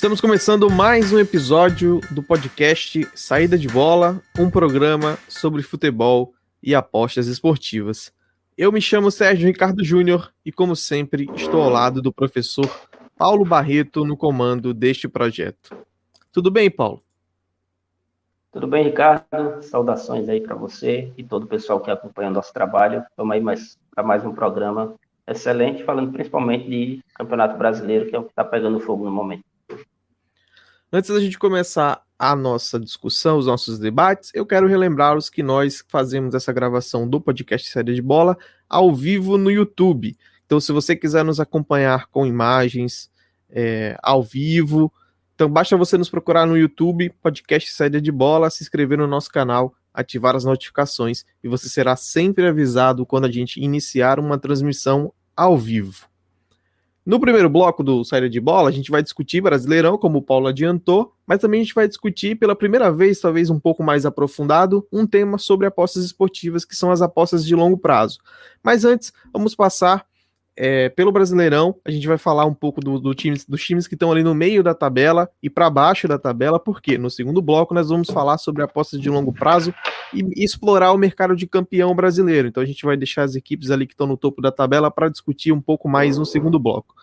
Estamos começando mais um episódio do podcast Saída de Bola, um programa sobre futebol e apostas esportivas. Eu me chamo Sérgio Ricardo Júnior e, como sempre, estou ao lado do professor Paulo Barreto no comando deste projeto. Tudo bem, Paulo? Tudo bem, Ricardo? Saudações aí para você e todo o pessoal que acompanha o nosso trabalho. Estamos aí mais, para mais um programa excelente, falando principalmente de Campeonato Brasileiro, que é o que está pegando fogo no momento. Antes da gente começar a nossa discussão, os nossos debates, eu quero relembrar-os que nós fazemos essa gravação do podcast Série de Bola ao vivo no YouTube. Então, se você quiser nos acompanhar com imagens é, ao vivo, então basta você nos procurar no YouTube, podcast Série de Bola, se inscrever no nosso canal, ativar as notificações e você será sempre avisado quando a gente iniciar uma transmissão ao vivo. No primeiro bloco do Saída de Bola, a gente vai discutir Brasileirão, como o Paulo adiantou, mas também a gente vai discutir pela primeira vez, talvez um pouco mais aprofundado, um tema sobre apostas esportivas, que são as apostas de longo prazo. Mas antes, vamos passar é, pelo Brasileirão, a gente vai falar um pouco do, do times, dos times que estão ali no meio da tabela e para baixo da tabela, porque no segundo bloco nós vamos falar sobre apostas de longo prazo e, explorar o mercado de campeão brasileiro. Então a gente vai deixar as equipes ali que estão no topo da tabela para discutir um pouco mais no segundo bloco.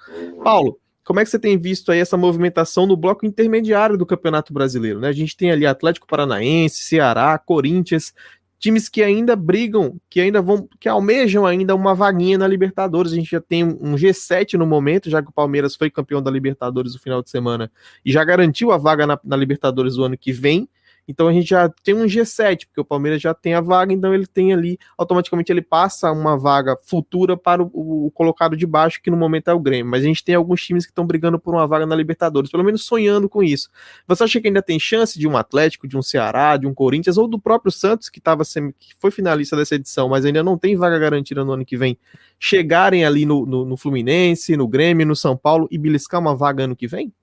Paulo, como é que você tem visto aí essa movimentação no bloco intermediário do Campeonato Brasileiro? Né? A gente tem ali Atlético Paranaense, Ceará, Corinthians, times que ainda brigam, que ainda vão, que almejam ainda uma vaguinha na Libertadores. A gente já tem um G7 no momento, já que o Palmeiras foi campeão da Libertadores no final de semana e já garantiu a vaga na, na Libertadores do ano que vem. Então a gente já tem um G7, porque o Palmeiras já tem a vaga, então ele tem ali, automaticamente ele passa uma vaga futura para o, o, colocado de baixo, que no momento é o Grêmio. Mas a gente tem alguns times que estão brigando por uma vaga na Libertadores, pelo menos sonhando com isso. Você acha que ainda tem chance de um Atlético, de um Ceará, de um Corinthians, ou do próprio Santos, que, tava que foi finalista dessa edição, mas ainda não tem vaga garantida no ano que vem, chegarem ali no, no, no Fluminense, no Grêmio, no São Paulo e beliscar uma vaga ano que vem?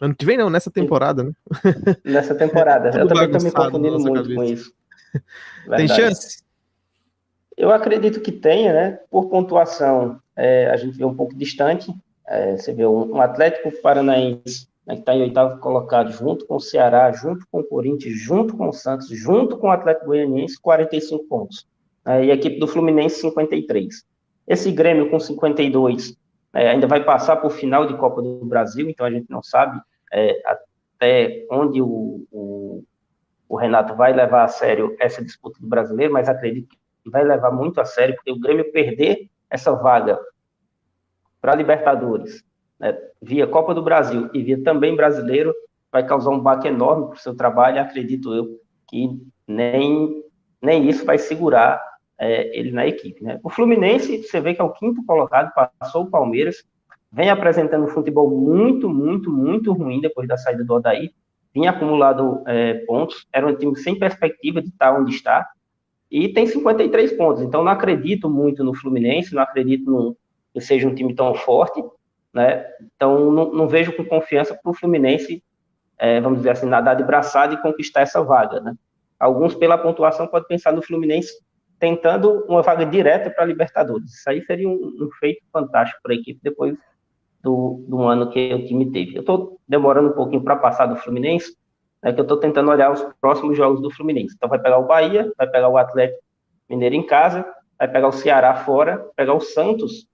Ano que vem não, nessa temporada, né? Nessa temporada. eu também estou me confundindo muito cabeça. com isso. Verdade. Tem chance? Eu acredito que tenha, né? Por pontuação, é, a gente vê um pouco distante. É, você vê um, um Atlético Paranaense né, que está em oitavo colocado, junto com o Ceará, junto com o Corinthians, junto com o Santos, junto com o Atlético Goianiense, 45 pontos. É, e a equipe do Fluminense, 53. Esse Grêmio com 52 é, ainda vai passar por final de Copa do Brasil, então a gente não sabe é, até onde o, o, o, Renato vai levar a sério essa disputa do brasileiro, mas acredito que vai levar muito a sério, porque o Grêmio perder essa vaga para Libertadores, né, via Copa do Brasil e via também brasileiro, vai causar um baque enorme para o seu trabalho, acredito eu, que nem, nem isso vai segurar é, ele na equipe. Né? O Fluminense, você vê que é o quinto colocado, passou o Palmeiras, vem apresentando um futebol muito, muito, muito ruim depois da saída do Odaí, vinha acumulado é, pontos, era um time sem perspectiva de estar onde está, e tem 53 pontos, então não acredito muito no Fluminense, não acredito no, que seja um time tão forte, né? então não, não vejo com confiança para o Fluminense, é, vamos dizer assim, nadar de braçada e conquistar essa vaga. Né? Alguns, pela pontuação, podem pensar no Fluminense tentando uma vaga direta para a Libertadores. Isso aí seria um, um feito fantástico para a equipe depois do, do ano que o time teve. Eu estou demorando um pouquinho para passar do Fluminense, é que eu estou tentando olhar os próximos jogos do Fluminense. Então vai pegar o Bahia, vai pegar o Atlético Mineiro em casa, vai pegar o Ceará fora, pegar o Santos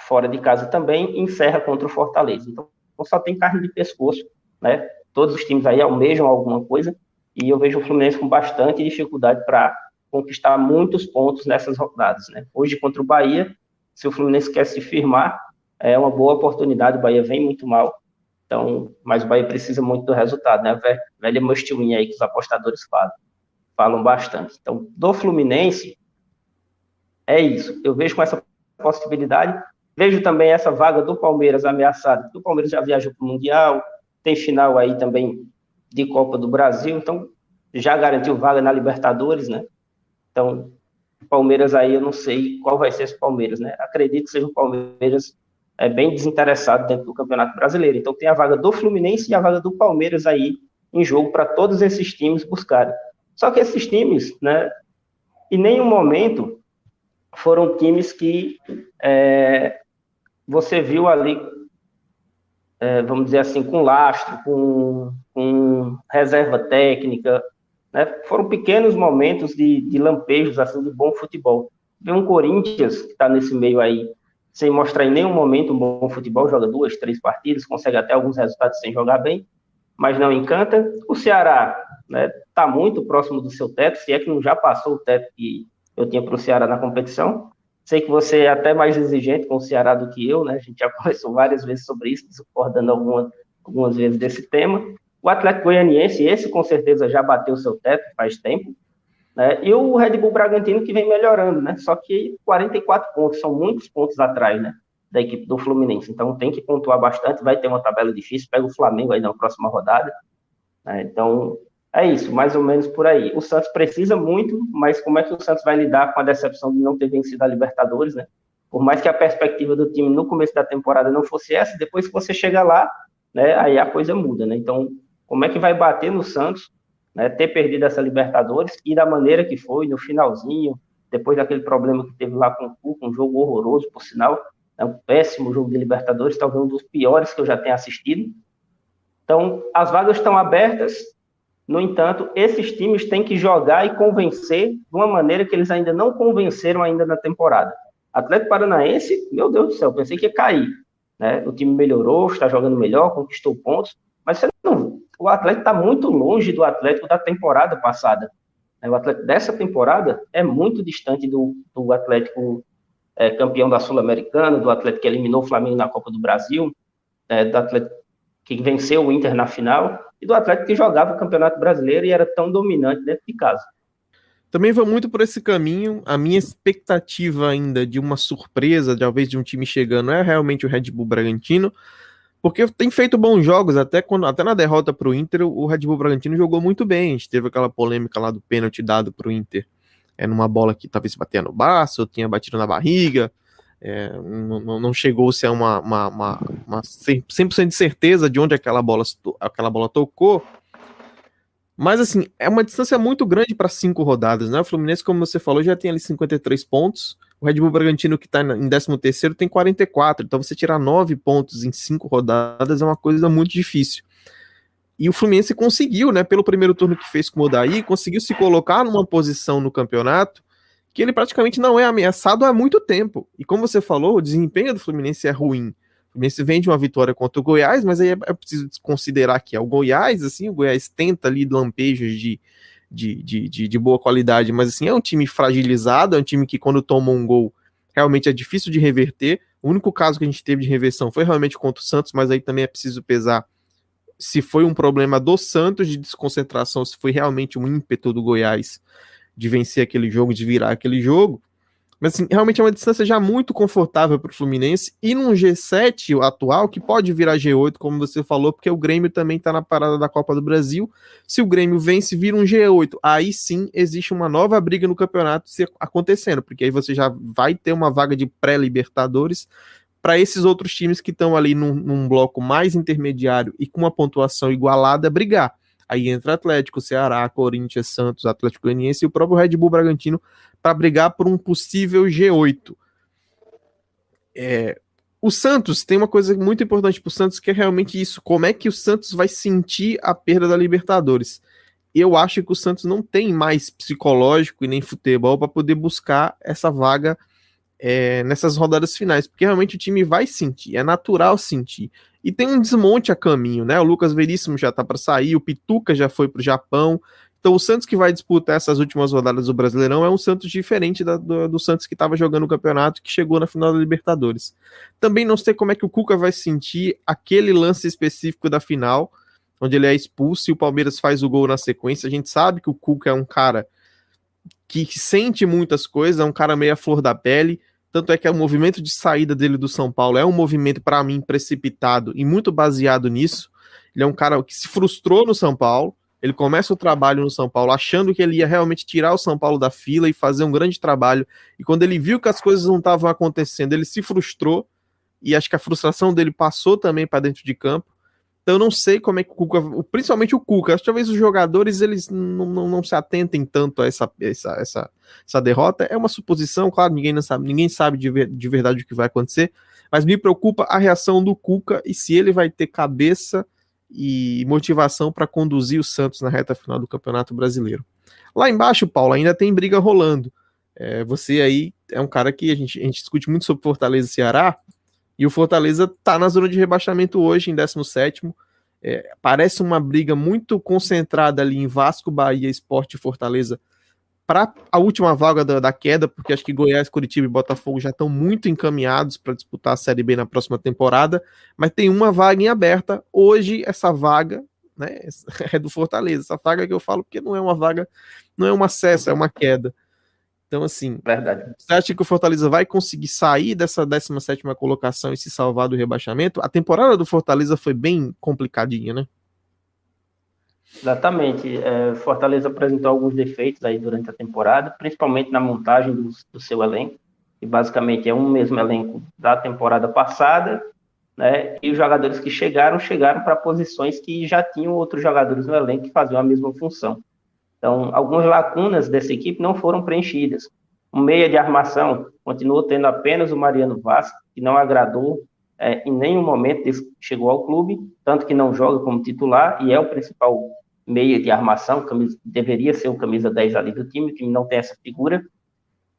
fora de casa também e encerra contra o Fortaleza. Então só tem carne de pescoço, né? Todos os times aí almejam alguma coisa e eu vejo o Fluminense com bastante dificuldade para conquistar muitos pontos nessas rodadas. Né? Hoje, contra o Bahia, se o Fluminense quer se firmar, é uma boa oportunidade. O Bahia vem muito mal, então, mas o Bahia precisa muito do resultado, né? Velha mostilinha aí que os apostadores falam, falam bastante. Então, do Fluminense, é isso. Eu vejo com essa possibilidade. Vejo também essa vaga do Palmeiras ameaçada. O Palmeiras já viajou para o Mundial, tem final aí também de Copa do Brasil, então já garantiu vaga na Libertadores, né? Então, Palmeiras aí, eu não sei qual vai ser esse Palmeiras, né? Acredito que seja o Palmeiras é, bem desinteressado dentro do Campeonato Brasileiro. Então, tem a vaga do Fluminense e a vaga do Palmeiras aí em jogo para todos esses times buscarem. Só que esses times, né, em nenhum momento foram times que é, você viu ali é, vamos dizer assim, com lastro, com, com reserva técnica. Né? Foram pequenos momentos de, de lampejos assim, de bom futebol. Vê um Corinthians que está nesse meio aí, sem mostrar em nenhum momento um bom futebol, joga duas, três partidas, consegue até alguns resultados sem jogar bem, mas não encanta. O Ceará está né, tá muito próximo do seu teto, se é que não já passou o teto que eu tinha para o Ceará na competição. Sei que você é até mais exigente com o Ceará do que eu, né? A gente já conversou várias vezes sobre isso, discordando alguma, algumas vezes desse tema. O Atlético Goianiense, esse com certeza já bateu seu teto faz tempo. Né? E o Red Bull Bragantino que vem melhorando, né? Só que 44 pontos, são muitos pontos atrás, né? Da equipe do Fluminense. Então tem que pontuar bastante, vai ter uma tabela difícil, pega o Flamengo aí na próxima rodada. Né? Então é isso, mais ou menos por aí. O Santos precisa muito, mas como é que o Santos vai lidar com a decepção de não ter vencido a Libertadores, né? Por mais que a perspectiva do time no começo da temporada não fosse essa, depois que você chega lá, né, aí a coisa muda, né? Então, como é que vai bater no Santos, né, ter perdido essa Libertadores e da maneira que foi, no finalzinho, depois daquele problema que teve lá com o Cuca, um jogo horroroso, por sinal, é um péssimo jogo de Libertadores, talvez um dos piores que eu já tenha assistido. Então, as vagas estão abertas, no entanto, esses times têm que jogar e convencer de uma maneira que eles ainda não convenceram ainda na temporada. Atlético Paranaense, meu Deus do céu, pensei que ia cair. Né? O time melhorou, está jogando melhor, conquistou pontos, mas não, o Atlético está muito longe do Atlético da temporada passada. O Atlético dessa temporada é muito distante do, do Atlético é, campeão da Sul-Americana, do Atlético que eliminou o Flamengo na Copa do Brasil, é, do Atlético que venceu o Inter na final e do Atlético que jogava o Campeonato Brasileiro e era tão dominante dentro de casa. Também vai muito por esse caminho. A minha expectativa ainda de uma surpresa, talvez de um time chegando, é realmente o Red Bull Bragantino, porque tem feito bons jogos, até quando até na derrota para o Inter, o Red Bull Bragantino jogou muito bem. A gente teve aquela polêmica lá do pênalti dado para o Inter, é numa bola que talvez batia no braço, ou tinha batido na barriga. É, não, não chegou-se a uma, uma, uma, uma 100% de certeza de onde aquela bola, aquela bola tocou. Mas, assim, é uma distância muito grande para cinco rodadas, né? O Fluminense, como você falou, já tem ali 53 pontos. O Red Bull Bragantino, que está em 13, tem 44. Então, você tirar nove pontos em cinco rodadas é uma coisa muito difícil. E o Fluminense conseguiu, né? Pelo primeiro turno que fez com o Odaí, conseguiu se colocar numa posição no campeonato que ele praticamente não é ameaçado há muito tempo. E como você falou, o desempenho do Fluminense é ruim. Fluminense vem de uma vitória contra o Goiás, mas aí é, é preciso considerar que é o Goiás, assim, o Goiás tenta ali lampejos de, de, de, de, de boa qualidade, mas assim, é um time fragilizado, é um time que quando toma um gol realmente é difícil de reverter. O único caso que a gente teve de reversão foi realmente contra o Santos, mas aí também é preciso pesar se foi um problema do Santos de desconcentração, se foi realmente um ímpeto do Goiás de vencer aquele jogo, de virar aquele jogo. Mas assim, realmente é uma distância já muito confortável para o Fluminense e num G7 atual que pode virar G8, como você falou, porque o Grêmio também está na parada da Copa do Brasil. Se o Grêmio vence, vira um G8. Aí sim existe uma nova briga no campeonato acontecendo, porque aí você já vai ter uma vaga de pré-Libertadores para esses outros times que estão ali num, num bloco mais intermediário e com uma pontuação igualada brigar. Aí entra Atlético, Ceará, Corinthians, Santos, Atlético Goianiense e o próprio Red Bull Bragantino para brigar por um possível G8. É, o Santos tem uma coisa muito importante para o Santos que é realmente isso: como é que o Santos vai sentir a perda da Libertadores? Eu acho que o Santos não tem mais psicológico e nem futebol para poder buscar essa vaga é, nessas rodadas finais, porque realmente o time vai sentir, é natural sentir. E tem um desmonte a caminho, né? O Lucas Veríssimo já tá para sair, o Pituca já foi para o Japão. Então o Santos que vai disputar essas últimas rodadas do Brasileirão é um Santos diferente da, do, do, Santos que estava jogando o campeonato que chegou na final da Libertadores. Também não sei como é que o Cuca vai sentir aquele lance específico da final, onde ele é expulso e o Palmeiras faz o gol na sequência. A gente sabe que o Cuca é um cara que sente muitas coisas, é um cara meio à flor da pele. Tanto é que o movimento de saída dele do São Paulo é um movimento, para mim, precipitado e muito baseado nisso. Ele é um cara que se frustrou no São Paulo. Ele começa o trabalho no São Paulo achando que ele ia realmente tirar o São Paulo da fila e fazer um grande trabalho. E quando ele viu que as coisas não estavam acontecendo, ele se frustrou. E acho que a frustração dele passou também para dentro de campo. Então eu não sei como é que o Cuca, principalmente o Cuca, talvez os jogadores eles não, não, não se atentem tanto a essa, essa, essa, essa derrota. É uma suposição, claro, ninguém não sabe, ninguém sabe de, ver, de verdade o que vai acontecer, mas me preocupa a reação do Cuca e se ele vai ter cabeça e motivação para conduzir o Santos na reta final do Campeonato Brasileiro. Lá embaixo, Paulo, ainda tem briga rolando. É, você aí é um cara que a gente, a gente discute muito sobre Fortaleza e Ceará, e o Fortaleza está na zona de rebaixamento hoje, em 17. É, parece uma briga muito concentrada ali em Vasco, Bahia, Esporte e Fortaleza para a última vaga da, da, queda, porque acho que Goiás, Curitiba e Botafogo já estão muito encaminhados para disputar a Série B na próxima temporada, mas tem uma vaga em aberta. Hoje, essa vaga né, é do Fortaleza. Essa vaga que eu falo porque não é uma vaga, não é um acesso, é uma queda. Então, assim, Verdade. você acha que o Fortaleza vai conseguir sair dessa 17 colocação e se salvar do rebaixamento? A temporada do Fortaleza foi bem complicadinha, né? Exatamente. É, Fortaleza apresentou alguns defeitos aí durante a temporada, principalmente na montagem do, do seu elenco, que basicamente é um mesmo elenco da temporada passada, né? E os jogadores que chegaram, chegaram para posições que já tinham outros jogadores no elenco que faziam a mesma função. Então, algumas lacunas dessa equipe não foram preenchidas. O meia de armação continuou tendo apenas o Mariano Vaz, que não agradou é, em nenhum momento chegou ao clube, tanto que não joga como titular e é o principal meia de armação, camisa, deveria ser o camisa 10 ali do time, time não tem essa figura.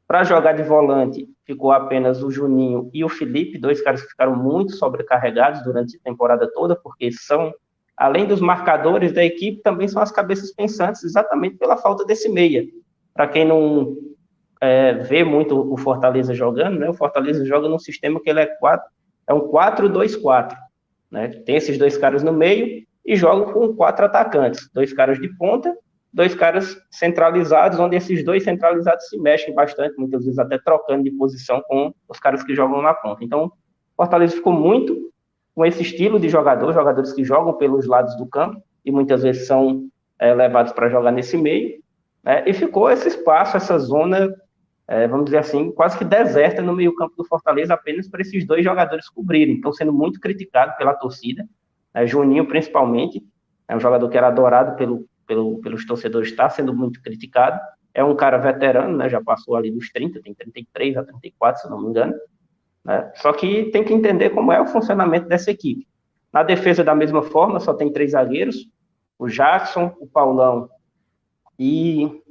Para jogar de volante, ficou apenas o Juninho e o Felipe, dois caras que ficaram muito sobrecarregados durante a temporada toda, porque são, além dos marcadores da equipe, também são as cabeças pensantes, exatamente pela falta desse meia. Para quem não é, vê muito o Fortaleza jogando, né, o Fortaleza joga num sistema que ele é, quatro, é um 4-2-4. Né? Tem esses dois caras no meio, e jogam com quatro atacantes, dois caras de ponta, dois caras centralizados, onde esses dois centralizados se mexem bastante, muitas vezes até trocando de posição com os caras que jogam na ponta. Então, Fortaleza ficou muito com esse estilo de jogador, jogadores que jogam pelos lados do campo e muitas vezes são é, levados para jogar nesse meio, né? e ficou esse espaço, essa zona, é, vamos dizer assim, quase que deserta no meio campo do Fortaleza apenas para esses dois jogadores cobrirem. Estão sendo muito criticados pela torcida, é, Juninho, principalmente, é um jogador que era adorado pelo, pelo, pelos torcedores, está sendo muito criticado. É um cara veterano, né, já passou ali dos 30, tem 33 a 34, se não me engano. Né? Só que tem que entender como é o funcionamento dessa equipe. Na defesa, da mesma forma, só tem três zagueiros: o Jackson, o Paulão e.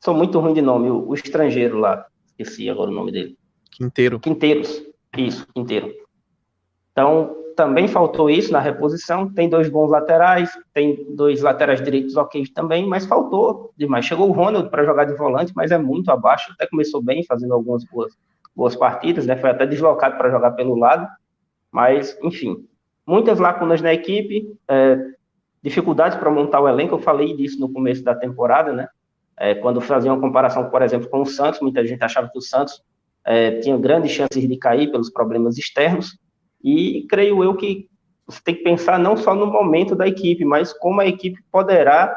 Sou muito ruim de nome, o, o estrangeiro lá, esqueci agora o nome dele. Quinteiro. Quinteiros, isso, Quinteiro. Então, também faltou isso na reposição. Tem dois bons laterais, tem dois laterais direitos ok também, mas faltou demais. Chegou o Ronald para jogar de volante, mas é muito abaixo. Até começou bem, fazendo algumas boas, boas partidas, né? Foi até deslocado para jogar pelo lado, mas enfim, muitas lacunas na equipe, é, dificuldades para montar o elenco. Eu falei disso no começo da temporada, né? É, quando fazia uma comparação, por exemplo, com o Santos, muita gente achava que o Santos é, tinha grandes chances de cair pelos problemas externos. E creio eu que você tem que pensar não só no momento da equipe, mas como a equipe poderá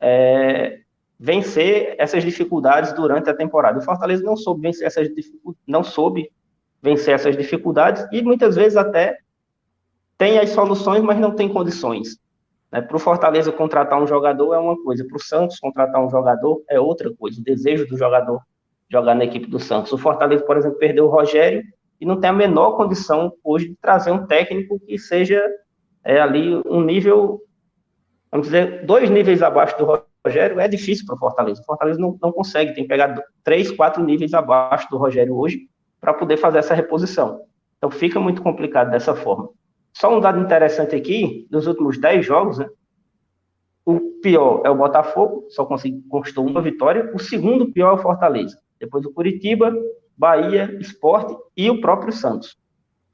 é, vencer essas dificuldades durante a temporada. O Fortaleza não soube vencer essas não soube vencer essas dificuldades e muitas vezes até tem as soluções, mas não tem condições. Né? Para o Fortaleza contratar um jogador é uma coisa, para o Santos contratar um jogador é outra coisa. O desejo do jogador jogar na equipe do Santos. O Fortaleza, por exemplo, perdeu o Rogério e não tem a menor condição hoje de trazer um técnico que seja é, ali um nível, vamos dizer, dois níveis abaixo do Rogério, é difícil para o Fortaleza. O Fortaleza não, não consegue, tem que pegar três, quatro níveis abaixo do Rogério hoje para poder fazer essa reposição. Então fica muito complicado dessa forma. Só um dado interessante aqui, dos últimos dez jogos, né, o pior é o Botafogo, só conquistou uma vitória. O segundo pior é o Fortaleza. Depois o Curitiba, Bahia, Esporte e o próprio Santos.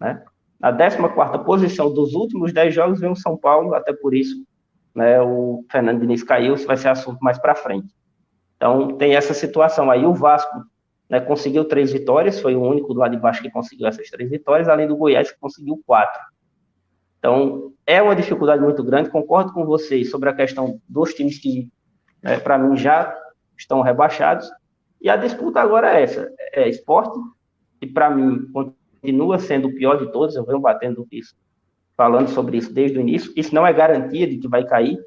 Né? Na 14 posição dos últimos 10 jogos vem o São Paulo, até por isso né, o Fernando Diniz caiu, isso vai ser assunto mais para frente. Então tem essa situação aí. O Vasco né, conseguiu três vitórias, foi o único do lado de baixo que conseguiu essas três vitórias, além do Goiás que conseguiu quatro. Então é uma dificuldade muito grande. Concordo com vocês sobre a questão dos times que, né, para mim, já estão rebaixados e a disputa agora é essa: é esporte, que para mim continua sendo o pior de todos, eu venho batendo isso falando sobre isso desde o início. Isso não é garantia de que vai cair,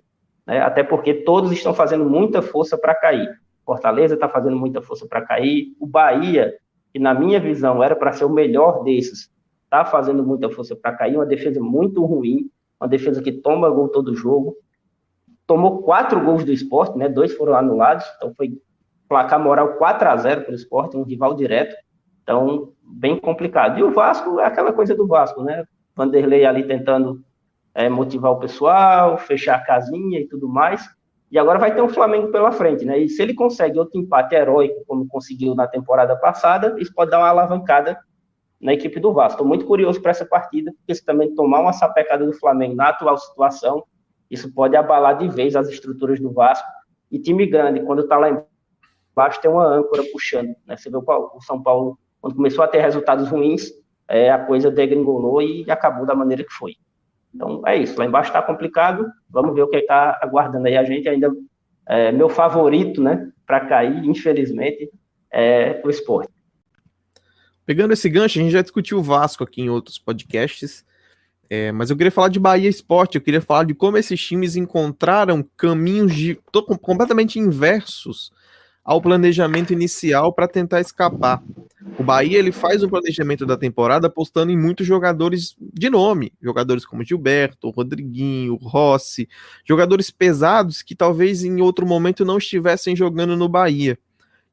né? até porque todos estão fazendo muita força para cair. Fortaleza está fazendo muita força para cair. O Bahia, que na minha visão era para ser o melhor desses, está fazendo muita força para cair. Uma defesa muito ruim, uma defesa que toma gol todo jogo. Tomou quatro gols do esporte, né? dois foram anulados, então foi placar moral 4 a 0 para o esporte, um rival direto. Então, bem complicado. E o Vasco é aquela coisa do Vasco, né? Vanderlei ali tentando é, motivar o pessoal, fechar a casinha e tudo mais. E agora vai ter um Flamengo pela frente, né? E se ele consegue outro empate heróico, como conseguiu na temporada passada, isso pode dar uma alavancada na equipe do Vasco. Estou muito curioso para essa partida, porque se também tomar uma sapecada do Flamengo na atual situação, isso pode abalar de vez as estruturas do Vasco. E time grande, quando está lá embaixo, tem uma âncora puxando. Né? Você vê o São Paulo, quando começou a ter resultados ruins, é, a coisa degringolou e acabou da maneira que foi. Então é isso. Lá embaixo está complicado. Vamos ver o que está aguardando aí a gente. Ainda é, meu favorito, né, para cair, infelizmente, é o esporte. Pegando esse gancho, a gente já discutiu o Vasco aqui em outros podcasts, é, mas eu queria falar de Bahia Esporte, eu queria falar de como esses times encontraram caminhos de, completamente inversos ao planejamento inicial para tentar escapar. O Bahia ele faz um planejamento da temporada apostando em muitos jogadores de nome, jogadores como Gilberto, Rodriguinho, Rossi, jogadores pesados que talvez em outro momento não estivessem jogando no Bahia.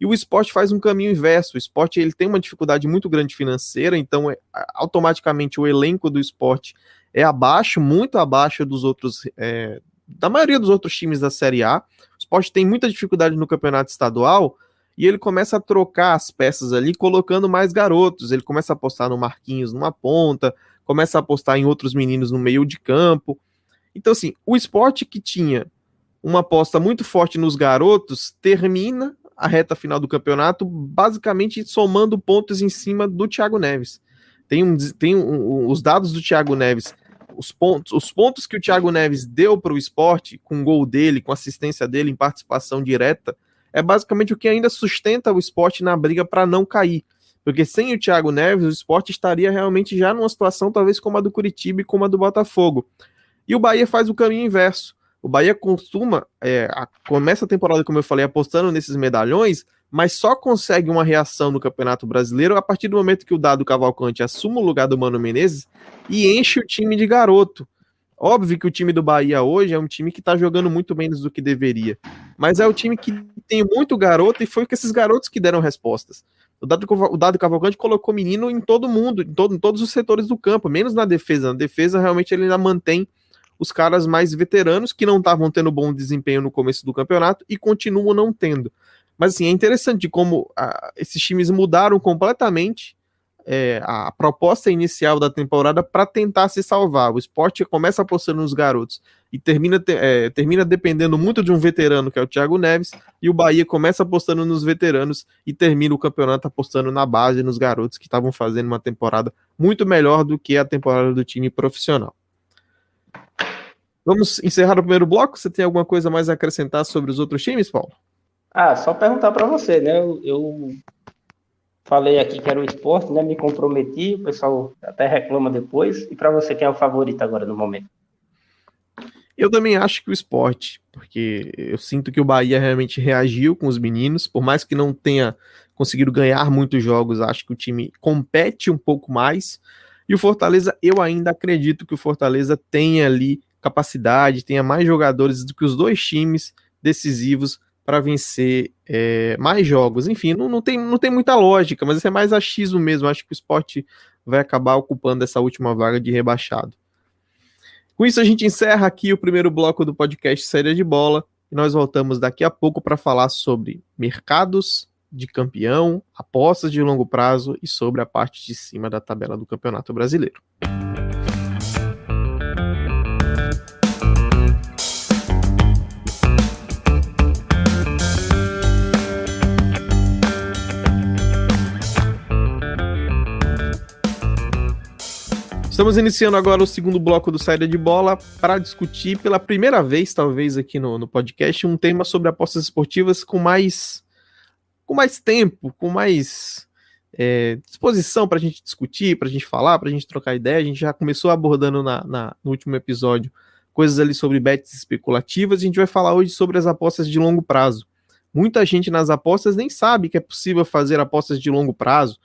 E o esporte faz um caminho inverso. O esporte ele tem uma dificuldade muito grande financeira, então é, automaticamente o elenco do esporte é abaixo, muito abaixo dos outros, é, da maioria dos outros times da Série A. Esporte tem muita dificuldade no campeonato estadual e ele começa a trocar as peças ali, colocando mais garotos. Ele começa a apostar no Marquinhos numa ponta, começa a apostar em outros meninos no meio de campo. Então, assim, o esporte que tinha uma aposta muito forte nos garotos termina a reta final do campeonato basicamente somando pontos em cima do Thiago Neves. Tem, um, tem um, os dados do Thiago Neves os pontos, os pontos que o Thiago Neves deu para o esporte, com o gol dele, com assistência dele em participação direta, é basicamente o que ainda sustenta o esporte na briga para não cair. Porque sem o Thiago Neves, o esporte estaria realmente já numa situação talvez como a do Curitiba e como a do Botafogo. E o Bahia faz o caminho inverso. O Bahia costuma, é, a, começa a temporada, como eu falei, apostando nesses medalhões, mas só consegue uma reação no Campeonato Brasileiro a partir do momento que o Dado Cavalcante assume o lugar do Mano Menezes e enche o time de garoto. Óbvio que o time do Bahia hoje é um time que está jogando muito menos do que deveria, mas é o time que tem muito garoto e foi com esses garotos que deram respostas. O Dado, o Dado Cavalcante colocou menino em todo mundo, em, todo, em todos os setores do campo, menos na defesa. Na defesa, realmente, ele ainda mantém os caras mais veteranos que não estavam tendo bom desempenho no começo do campeonato e continuam não tendo. Mas assim, é interessante como a, esses times mudaram completamente é, a proposta inicial da temporada para tentar se salvar. O esporte começa apostando nos garotos e termina, é, termina dependendo muito de um veterano, que é o Thiago Neves, e o Bahia começa apostando nos veteranos e termina o campeonato apostando na base, nos garotos que estavam fazendo uma temporada muito melhor do que a temporada do time profissional. Vamos encerrar o primeiro bloco. Você tem alguma coisa mais a acrescentar sobre os outros times, Paulo? Ah, só perguntar para você, né? Eu, eu, falei aqui que era o esporte, né? Me comprometi, o pessoal até reclama depois. E para você, quem é o favorito agora no momento? Eu também acho que o esporte, porque eu sinto que o Bahia realmente reagiu com os meninos, por mais que não tenha conseguido ganhar muitos jogos, acho que o time compete um pouco mais. E o Fortaleza, eu ainda acredito que o Fortaleza tem ali capacidade, tenha mais jogadores do que os dois times decisivos para vencer é, mais jogos. Enfim, não, não, tem, não tem muita lógica, mas isso é mais achismo mesmo. Acho que o esporte vai acabar ocupando essa última vaga de rebaixado. Com isso, a gente encerra aqui o primeiro bloco do podcast Série de Bola e nós voltamos daqui a pouco para falar sobre mercados de campeão, apostas de longo prazo e sobre a parte de cima da tabela do Campeonato Brasileiro. Estamos iniciando agora o segundo bloco do Saída de Bola para discutir pela primeira vez, talvez, aqui no, no podcast, um tema sobre apostas esportivas com mais com mais tempo, com mais é, disposição para a gente discutir, para a gente falar, para a gente trocar ideia. A gente já começou abordando na, na, no último episódio coisas ali sobre bets especulativas. A gente vai falar hoje sobre as apostas de longo prazo. Muita gente nas apostas nem sabe que é possível fazer apostas de longo prazo.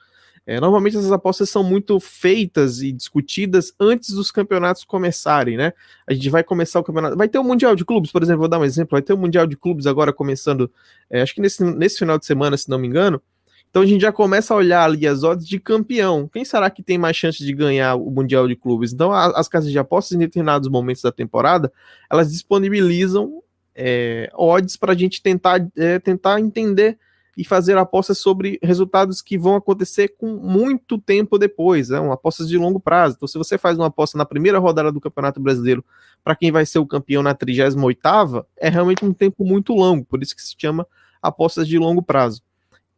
É, normalmente essas apostas são muito feitas e discutidas antes dos campeonatos começarem, né? A gente vai começar o campeonato. Vai ter o Mundial de Clubes, por exemplo, vou dar um exemplo. Vai ter o Mundial de Clubes agora começando, é, acho que nesse, nesse final de semana, se não me engano. Então a gente já começa a olhar ali as odds de campeão. Quem será que tem mais chance de ganhar o Mundial de Clubes? Então a, as casas de apostas em determinados momentos da temporada, elas disponibilizam é, odds para a gente tentar, é, tentar entender e fazer apostas sobre resultados que vão acontecer com muito tempo depois, né? Uma apostas de longo prazo. Então, se você faz uma aposta na primeira rodada do Campeonato Brasileiro para quem vai ser o campeão na 38 é realmente um tempo muito longo, por isso que se chama apostas de longo prazo.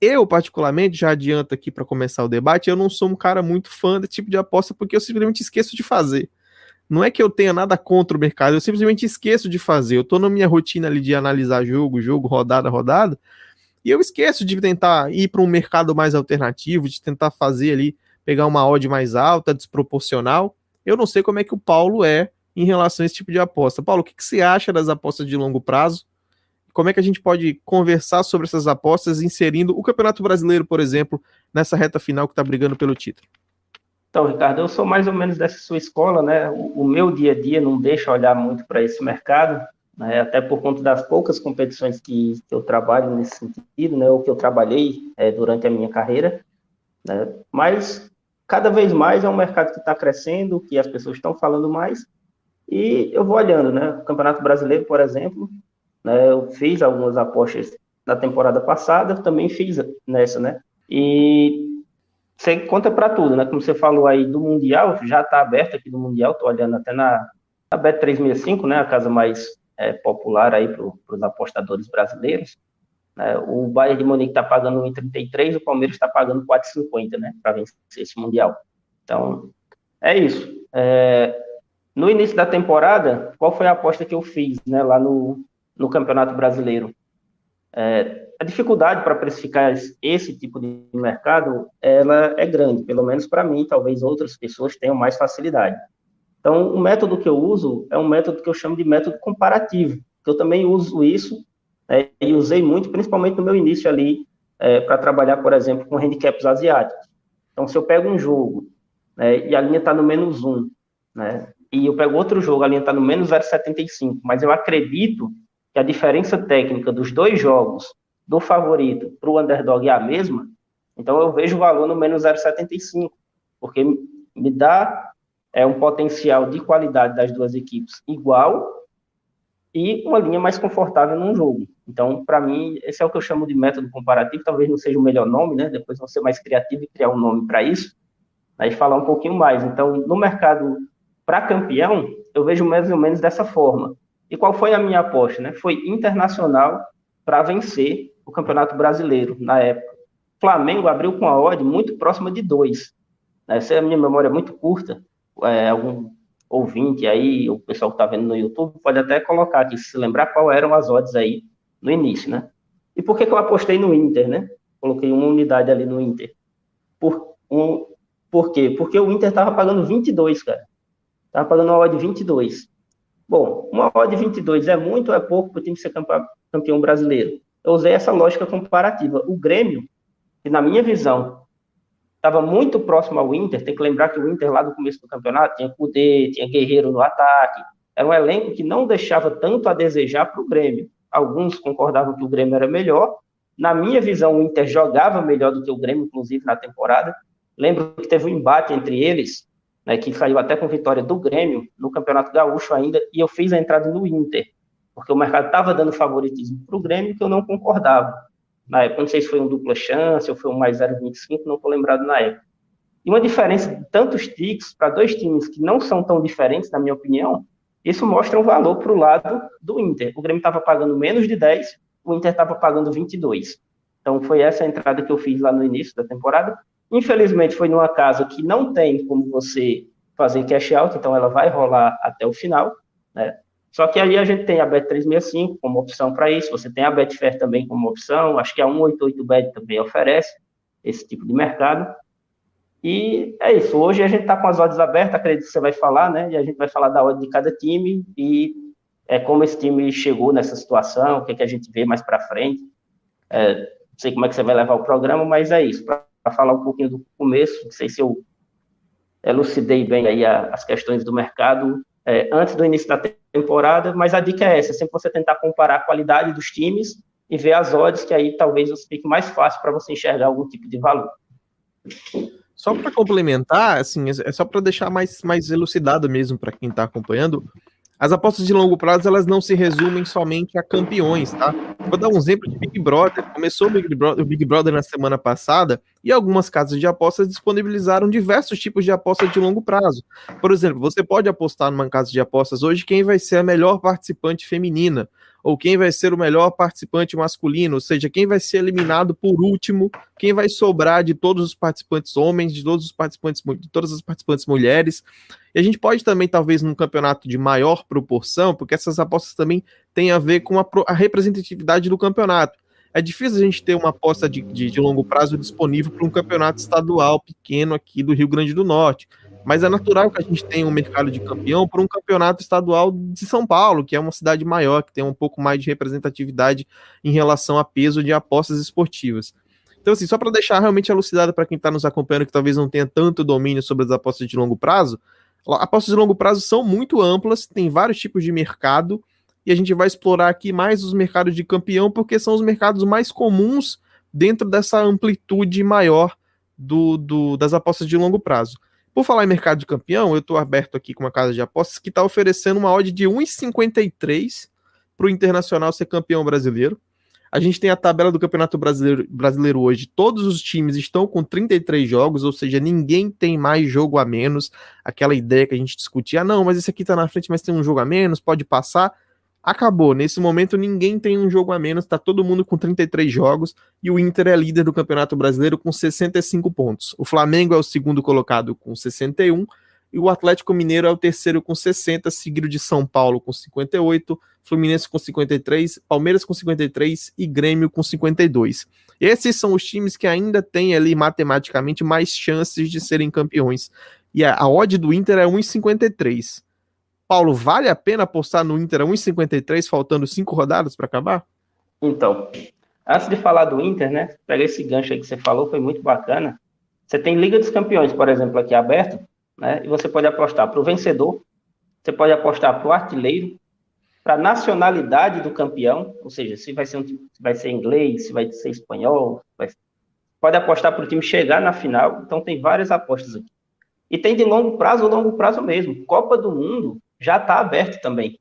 Eu, particularmente, já adianto aqui para começar o debate, eu não sou um cara muito fã desse tipo de aposta porque eu simplesmente esqueço de fazer. Não é que eu tenha nada contra o mercado, eu simplesmente esqueço de fazer. Eu estou na minha rotina ali de analisar jogo, jogo, rodada, rodada, e eu esqueço de tentar ir para um mercado mais alternativo, de tentar fazer ali, pegar uma odd mais alta, desproporcional. Eu não sei como é que o Paulo é em relação a esse tipo de aposta. Paulo, o que, que você acha das apostas de longo prazo? como é que a gente pode conversar sobre essas apostas, inserindo o Campeonato Brasileiro, por exemplo, nessa reta final que está brigando pelo título? Então, Ricardo, eu sou mais ou menos dessa sua escola, né? O, o meu dia a dia não deixa olhar muito para esse mercado, né? até por conta das poucas competições que, que, eu trabalho nesse sentido, né? Ou que eu trabalhei é, durante a minha carreira, né? Mas cada vez mais é um mercado que está crescendo, que as pessoas estão falando mais, e eu vou olhando, né? O Campeonato Brasileiro, por exemplo, né? Eu fiz algumas apostas na temporada passada, também fiz nessa, né? E você conta para tudo, né? Como você falou aí do Mundial, já está aberto aqui do Mundial, estou olhando até na, na Bet365, né? A casa mais é, popular aí para os apostadores brasileiros. Né? O Bayern de Munique está pagando 1,33, o Palmeiras está pagando 4,50, né? Para vencer esse Mundial. Então, é isso. É, no início da temporada, qual foi a aposta que eu fiz, né? Lá no, no Campeonato Brasileiro. É, a dificuldade para precificar esse tipo de mercado, ela é grande, pelo menos para mim, talvez outras pessoas tenham mais facilidade. Então, o método que eu uso é um método que eu chamo de método comparativo, eu também uso isso né, e usei muito, principalmente no meu início ali, é, para trabalhar, por exemplo, com handicaps asiáticos. Então, se eu pego um jogo né, e a linha está no menos um, né, e eu pego outro jogo, a linha está no menos 0,75, mas eu acredito que a diferença técnica dos dois jogos, do favorito para o underdog é a mesma, então eu vejo o valor no menos 0,75, porque me dá é, um potencial de qualidade das duas equipes igual e uma linha mais confortável num jogo. Então, para mim, esse é o que eu chamo de método comparativo, talvez não seja o melhor nome, né? Depois vou ser mais criativo e criar um nome para isso, aí falar um pouquinho mais. Então, no mercado para campeão, eu vejo mais ou menos dessa forma. E qual foi a minha aposta? Né? Foi internacional para vencer o Campeonato Brasileiro na época. O Flamengo abriu com a odd muito próxima de 2. Essa é a minha memória muito curta. É, algum ouvinte aí, o pessoal que está vendo no YouTube, pode até colocar aqui, se lembrar qual eram as odds aí no início, né? E por que, que eu apostei no Inter, né? Coloquei uma unidade ali no Inter. Por, um, por quê? Porque o Inter estava pagando 22, cara. Estava pagando uma odd 22. Bom, uma odd 22 é muito ou é pouco para o time ser campeão brasileiro? Eu usei essa lógica comparativa. O Grêmio, que na minha visão estava muito próximo ao Inter, tem que lembrar que o Inter lá no começo do campeonato tinha Cudê, tinha Guerreiro no ataque, era um elenco que não deixava tanto a desejar para o Grêmio. Alguns concordavam que o Grêmio era melhor. Na minha visão, o Inter jogava melhor do que o Grêmio, inclusive na temporada. Lembro que teve um embate entre eles né, que saiu até com vitória do Grêmio no Campeonato Gaúcho ainda, e eu fiz a entrada no Inter, porque o mercado estava dando favoritismo para o Grêmio que eu não concordava. Na época, não sei se foi um dupla chance ou foi um mais 0,25, não estou lembrado na época. E uma diferença de tantos ticks para dois times que não são tão diferentes, na minha opinião, isso mostra um valor para o lado do Inter. O Grêmio estava pagando menos de 10, o Inter estava pagando 22. Então foi essa a entrada que eu fiz lá no início da temporada. Infelizmente, foi numa casa que não tem como você fazer cash out, então ela vai rolar até o final, né? Só que ali a gente tem a Bet365 como opção para isso, você tem a Betfair também como opção, acho que a 188bet também oferece. esse tipo de mercado. E é isso. Hoje a gente está com as odds abertas, acredito que você vai falar, né? E a gente vai falar da odd de cada time e é, como esse time chegou nessa situação, o que, é que a gente vê mais para frente. É, não sei como é que você vai levar o programa, mas é isso. Para falar um pouquinho do começo, não sei se eu elucidei bem aí as questões do mercado é, antes do início da temporada, mas a dica é essa, sempre você tentar comparar a qualidade dos times e ver as odds, que aí talvez fique mais fácil para você enxergar algum tipo de valor. Só para complementar, assim, é, é só para deixar mais, mais elucidado mesmo para quem está acompanhando, as apostas de longo prazo elas não se resumem somente a campeões, tá? Vou dar um exemplo de Big Brother. Começou o Big Brother, o Big Brother na semana passada e algumas casas de apostas disponibilizaram diversos tipos de apostas de longo prazo. Por exemplo, você pode apostar numa casa de apostas hoje quem vai ser a melhor participante feminina ou quem vai ser o melhor participante masculino, ou seja, quem vai ser eliminado por último, quem vai sobrar de todos os participantes homens, de todos os participantes, de todas as participantes mulheres. E a gente pode também, talvez, num campeonato de maior proporção, porque essas apostas também têm a ver com a, a representatividade do campeonato. É difícil a gente ter uma aposta de, de, de longo prazo disponível para um campeonato estadual pequeno aqui do Rio Grande do Norte. Mas é natural que a gente tenha um mercado de campeão por um campeonato estadual de São Paulo, que é uma cidade maior, que tem um pouco mais de representatividade em relação a peso de apostas esportivas. Então, assim, só para deixar realmente elucidado para quem está nos acompanhando, que talvez não tenha tanto domínio sobre as apostas de longo prazo, apostas de longo prazo são muito amplas, tem vários tipos de mercado, e a gente vai explorar aqui mais os mercados de campeão, porque são os mercados mais comuns dentro dessa amplitude maior do, do das apostas de longo prazo. Por falar em mercado de campeão, eu estou aberto aqui com uma casa de apostas que está oferecendo uma odd de 1,53 para o Internacional ser campeão brasileiro. A gente tem a tabela do Campeonato Brasileiro, brasileiro hoje. Todos os times estão com 33 jogos, ou seja, ninguém tem mais jogo a menos. Aquela ideia que a gente discutia, ah, não, mas esse aqui está na frente, mas tem um jogo a menos, pode passar acabou. Nesse momento, ninguém tem um jogo a menos, tá todo mundo com 33 jogos e o Inter é líder do Campeonato Brasileiro com 65 pontos. O Flamengo é o segundo colocado com 61 e o Atlético Mineiro é o terceiro com 60, seguido de São Paulo com 58, Fluminense com 53, Palmeiras com 53 e Grêmio com 52. Esses são os times que ainda têm ali matematicamente mais chances de serem campeões. E a, a odd do Inter é 1,53. Paulo, vale a pena apostar no Inter a 1,53, faltando cinco rodadas para acabar? Então, antes de falar do Inter, né? Pegar esse gancho aí que você falou, foi muito bacana. Você tem Liga dos Campeões, por exemplo, aqui aberto, né? E você pode apostar para o vencedor, você pode apostar para o artilheiro, para a nacionalidade do campeão, ou seja, se vai ser, um, se vai ser inglês, se vai ser espanhol, vai, pode apostar para o time chegar na final. Então tem várias apostas aqui. E tem de longo prazo, longo prazo mesmo. Copa do Mundo, já está aberto também.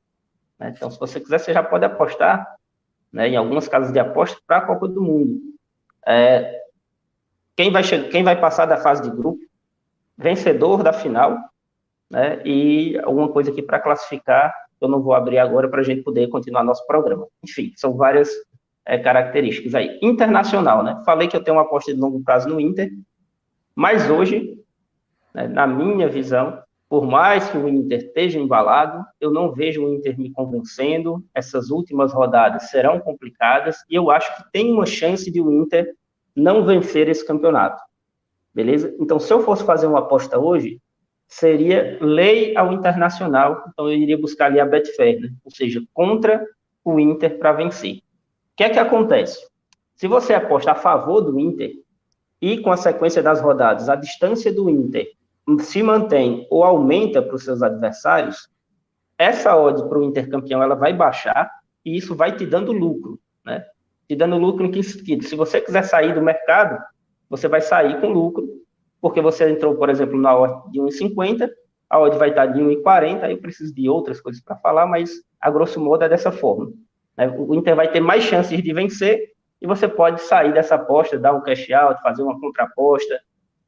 Né? Então, se você quiser, você já pode apostar né, em algumas casas de aposta para a Copa do Mundo. É, quem, vai quem vai passar da fase de grupo, vencedor da final, né, e alguma coisa aqui para classificar, eu não vou abrir agora para a gente poder continuar nosso programa. Enfim, são várias é, características aí. Internacional, né? Falei que eu tenho uma aposta de longo prazo no Inter, mas hoje, né, na minha visão, por mais que o Inter esteja embalado, eu não vejo o Inter me convencendo. Essas últimas rodadas serão complicadas e eu acho que tem uma chance de o Inter não vencer esse campeonato. Beleza? Então, se eu fosse fazer uma aposta hoje, seria lei ao Internacional. Então, eu iria buscar ali a Betfair, né? ou seja, contra o Inter para vencer. O que é que acontece? Se você aposta a favor do Inter e com a sequência das rodadas, a distância do Inter se mantém ou aumenta para os seus adversários, essa odd para o intercampeão ela vai baixar e isso vai te dando lucro, né? Te dando lucro em que sentido? Se você quiser sair do mercado, você vai sair com lucro, porque você entrou, por exemplo, na odd de 1,50, a odd vai estar de 1,40, aí eu preciso de outras coisas para falar, mas a grosso modo é dessa forma. Né? O Inter vai ter mais chances de vencer e você pode sair dessa aposta, dar um cash out, fazer uma contraposta,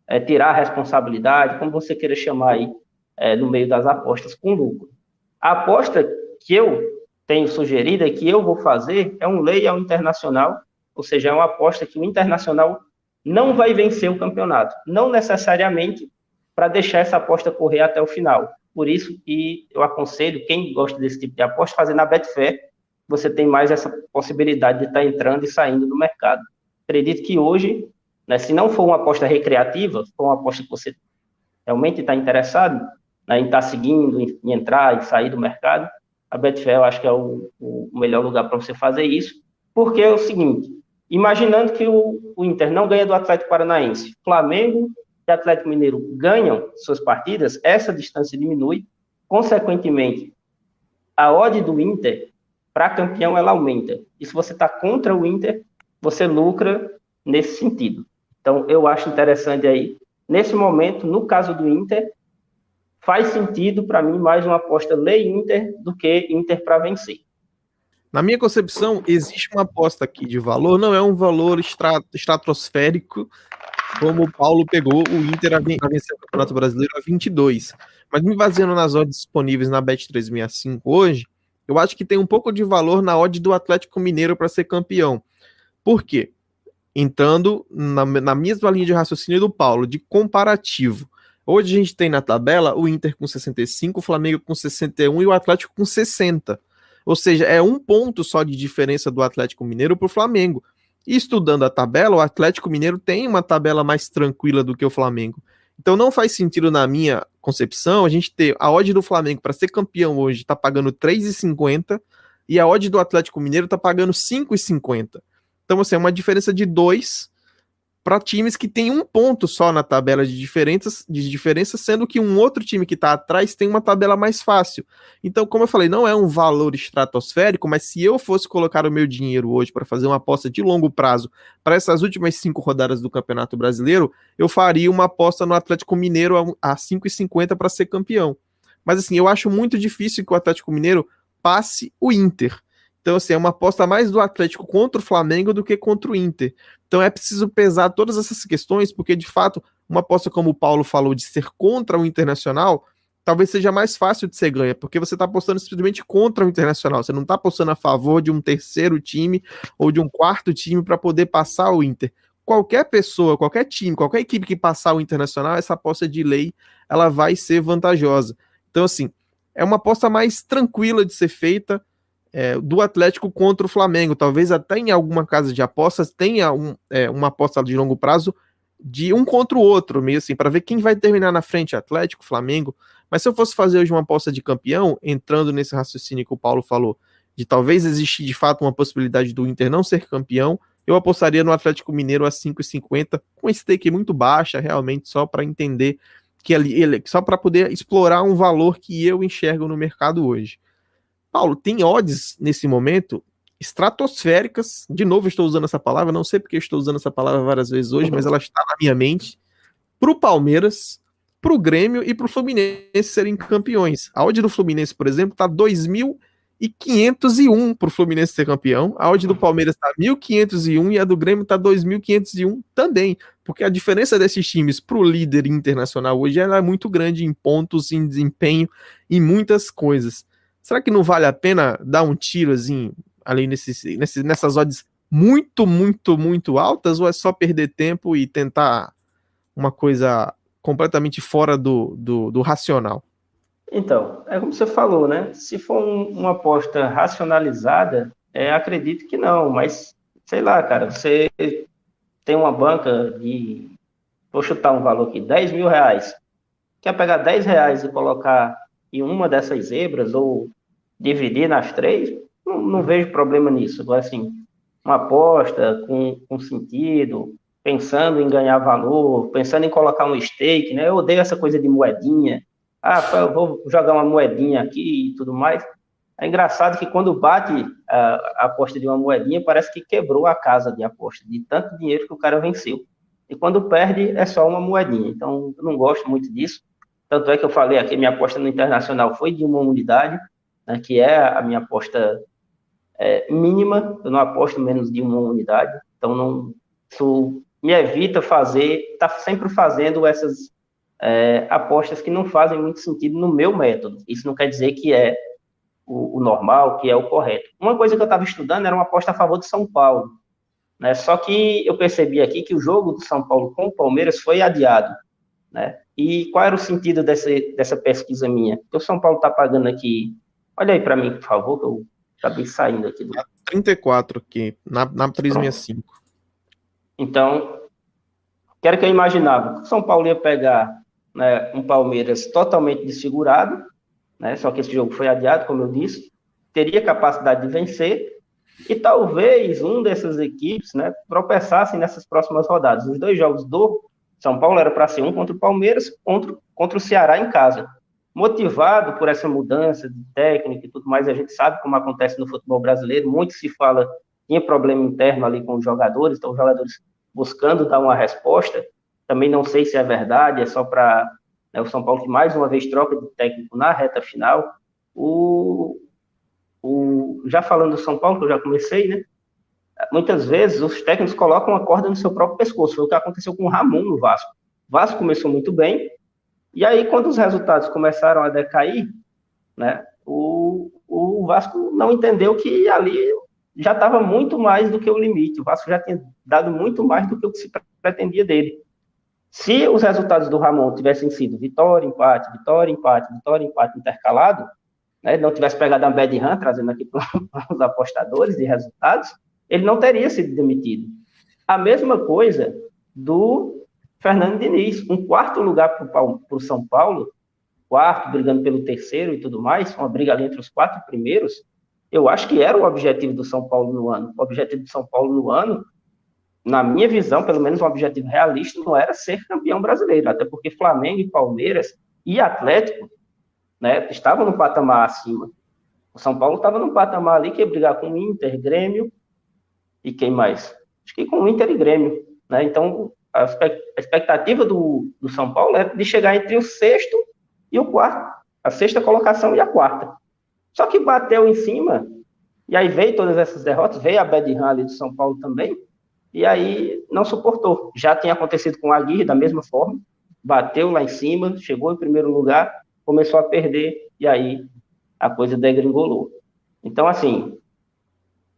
é, tirar a responsabilidade, como você queira chamar aí, é, no meio das apostas com lucro. A aposta que eu tenho sugerida, que eu vou fazer, é um lei ao internacional, ou seja, é uma aposta que o internacional não vai vencer o campeonato, não necessariamente para deixar essa aposta correr até o final. Por isso que eu aconselho quem gosta desse tipo de aposta fazer na Betfair, você tem mais essa possibilidade de estar entrando e saindo do mercado. Acredito que hoje Né? Se não for uma aposta recreativa, for uma aposta que você realmente está interessado né, em estar tá seguindo, em, em, entrar e sair do mercado, a Betfair eu acho que é o, o melhor lugar para você fazer isso, porque é o seguinte, imaginando que o, o Inter não ganha do Atlético Paranaense, Flamengo e Atlético Mineiro ganham suas partidas, essa distância diminui, consequentemente, a odd do Inter para campeão ela aumenta. E se você está contra o Inter, você lucra nesse sentido. Então, eu acho interessante aí, nesse momento, no caso do Inter, faz sentido para mim mais uma aposta lei Inter do que Inter para vencer. Na minha concepção, existe uma aposta aqui de valor, não é um valor estratosférico, como o Paulo pegou o Inter a vencer o Campeonato Brasileiro a 22. Mas me baseando nas odds disponíveis na Bet365 hoje, eu acho que tem um pouco de valor na odd do Atlético Mineiro para ser campeão. Por quê? Entrando na, na mesma linha de raciocínio do Paulo, de comparativo. Hoje a gente tem na tabela o Inter com 65, o Flamengo com 61 e o Atlético com 60. Ou seja, é um ponto só de diferença do Atlético Mineiro para o Flamengo. E estudando a tabela, o Atlético Mineiro tem uma tabela mais tranquila do que o Flamengo. Então não faz sentido, na minha concepção, a gente ter a odd do Flamengo para ser campeão hoje está pagando 3,50 e a odd do Atlético Mineiro está pagando 5,50. Então, assim, é uma diferença de 2 para times que tem um ponto só na tabela de diferenças, de diferença, sendo que um outro time que está atrás tem uma tabela mais fácil. Então, como eu falei, não é um valor estratosférico, mas se eu fosse colocar o meu dinheiro hoje para fazer uma aposta de longo prazo para essas últimas cinco rodadas do Campeonato Brasileiro, eu faria uma aposta no Atlético Mineiro a 5,50 para ser campeão. Mas assim, eu acho muito difícil que o Atlético Mineiro passe o Inter. Então, assim, é uma aposta mais do Atlético contra o Flamengo do que contra o Inter. Então é preciso pesar todas essas questões, porque de fato, uma aposta como o Paulo falou de ser contra o Internacional, talvez seja mais fácil de ser ganha, porque você está apostando simplesmente contra o Internacional, você não está apostando a favor de um terceiro time ou de um quarto time para poder passar o Inter. Qualquer pessoa, qualquer time, qualquer equipe que passar o Internacional, essa aposta de lei, ela vai ser vantajosa. Então, assim, é uma aposta mais tranquila de ser feita, é, do Atlético contra o Flamengo. Talvez até em alguma casa de apostas tenha um, é, uma aposta de longo prazo de um contra o outro, meio assim, para ver quem vai terminar na frente, Atlético, Flamengo. Mas se eu fosse fazer hoje uma aposta de campeão, entrando nesse raciocínio que o Paulo falou, de talvez existir de fato uma possibilidade do Inter não ser campeão, eu apostaria no Atlético Mineiro a 5,50, com stake muito baixa, realmente, só para entender que ele, só para poder explorar um valor que eu enxergo no mercado hoje. Paulo, tem odds nesse momento estratosféricas. De novo, estou usando essa palavra, não sei porque estou usando essa palavra várias vezes hoje, mas ela está na minha mente. Para o Palmeiras, para o Grêmio e para o Fluminense serem campeões. A odd do Fluminense, por exemplo, está 2.501 para o Fluminense ser campeão. A odd do Palmeiras está 1.501 e a do Grêmio está 2.501 também. Porque a diferença desses times para o líder internacional hoje é muito grande em pontos, em desempenho, em muitas coisas. Será que não vale a pena dar um tiro assim, ali nesses, nesses, nessas odds muito, muito, muito altas? Ou é só perder tempo e tentar uma coisa completamente fora do, do, do racional? Então, é como você falou, né? Se for um, uma aposta racionalizada, é, acredito que não, mas sei lá, cara, você tem uma banca de, vou chutar um valor aqui, 10 mil reais. Quer pegar 10 reais e colocar em uma dessas zebras ou dividir nas três, não, não vejo problema nisso. Agora, assim, uma aposta com, com sentido, pensando em ganhar valor, pensando em colocar um stake, né? Eu odeio essa coisa de moedinha. Ah, eu vou jogar uma moedinha aqui e tudo mais. É engraçado que quando bate a, a, aposta de uma moedinha, parece que quebrou a casa de aposta, de tanto dinheiro que o cara venceu. E quando perde, é só uma moedinha. Então, eu não gosto muito disso. Tanto é que eu falei aqui, minha aposta no Internacional foi de uma unidade, né, que é a minha aposta é, mínima, eu não aposto menos de uma unidade, então não, isso me evita fazer, tá sempre fazendo essas é, apostas que não fazem muito sentido no meu método. Isso não quer dizer que é o, o normal, que é o correto. Uma coisa que eu estava estudando era uma aposta a favor de São Paulo, né? Só que eu percebi aqui que o jogo do São Paulo com o Palmeiras foi adiado, né? E qual era o sentido dessa, dessa pesquisa minha? O São Paulo está pagando aqui. Olha aí para mim, por favor, que eu acabei saindo aqui. Do... 34 aqui, na, na 365. Então, que era que eu imaginava? O São Paulo ia pegar né, um Palmeiras totalmente desfigurado, né, só que esse jogo foi adiado, como eu disse, teria capacidade de vencer, e talvez um dessas equipes né, tropeçassem nessas próximas rodadas. Os dois jogos do São Paulo era para ser um contra o Palmeiras, contra, contra o Ceará em casa. Motivado por essa mudança de técnica e tudo mais, a gente sabe como acontece no futebol brasileiro, muito se fala, tinha problema interno ali com os jogadores, então os jogadores buscando dar uma resposta, também não sei se é verdade, é só para né, o São Paulo que mais uma vez troca de técnico na reta final. O, o, já falando do São Paulo, que eu já comecei, né? Muitas vezes os técnicos colocam a corda no seu próprio pescoço. Foi o que aconteceu com o Ramon no Vasco. O Vasco começou muito bem, e aí quando os resultados começaram a decair, né? O, o Vasco não entendeu que ali já estava muito mais do que o limite. O Vasco já tinha dado muito mais do que o que se pretendia dele. Se os resultados do Ramon tivessem sido vitória, empate, vitória, empate, vitória, empate intercalado, né, não tivesse pegado a bad run, trazendo aqui para os apostadores de resultados, ele não teria sido demitido. A mesma coisa do Fernando Diniz, um quarto lugar para o São Paulo, quarto, brigando pelo terceiro e tudo mais, uma briga ali entre os quatro primeiros, eu acho que era o objetivo do São Paulo no ano. O objetivo do São Paulo no ano na minha visão, pelo menos um objetivo realista, não era ser campeão brasileiro, até porque Flamengo e Palmeiras e Atlético né, estavam no patamar acima. O São Paulo estava no patamar ali que ia brigar com o Inter, Grêmio e quem mais? Acho que com o Inter e Grêmio. Né? Então, a expectativa do, do São Paulo é de chegar entre o sexto e o quarto, a sexta colocação e a quarta. Só que bateu em cima, e aí veio todas essas derrotas, veio a Bad Rally do São Paulo também, e aí não suportou. Já tinha acontecido com a Aguirre da mesma forma, bateu lá em cima, chegou em primeiro lugar, começou a perder, e aí a coisa degringolou. Então, assim,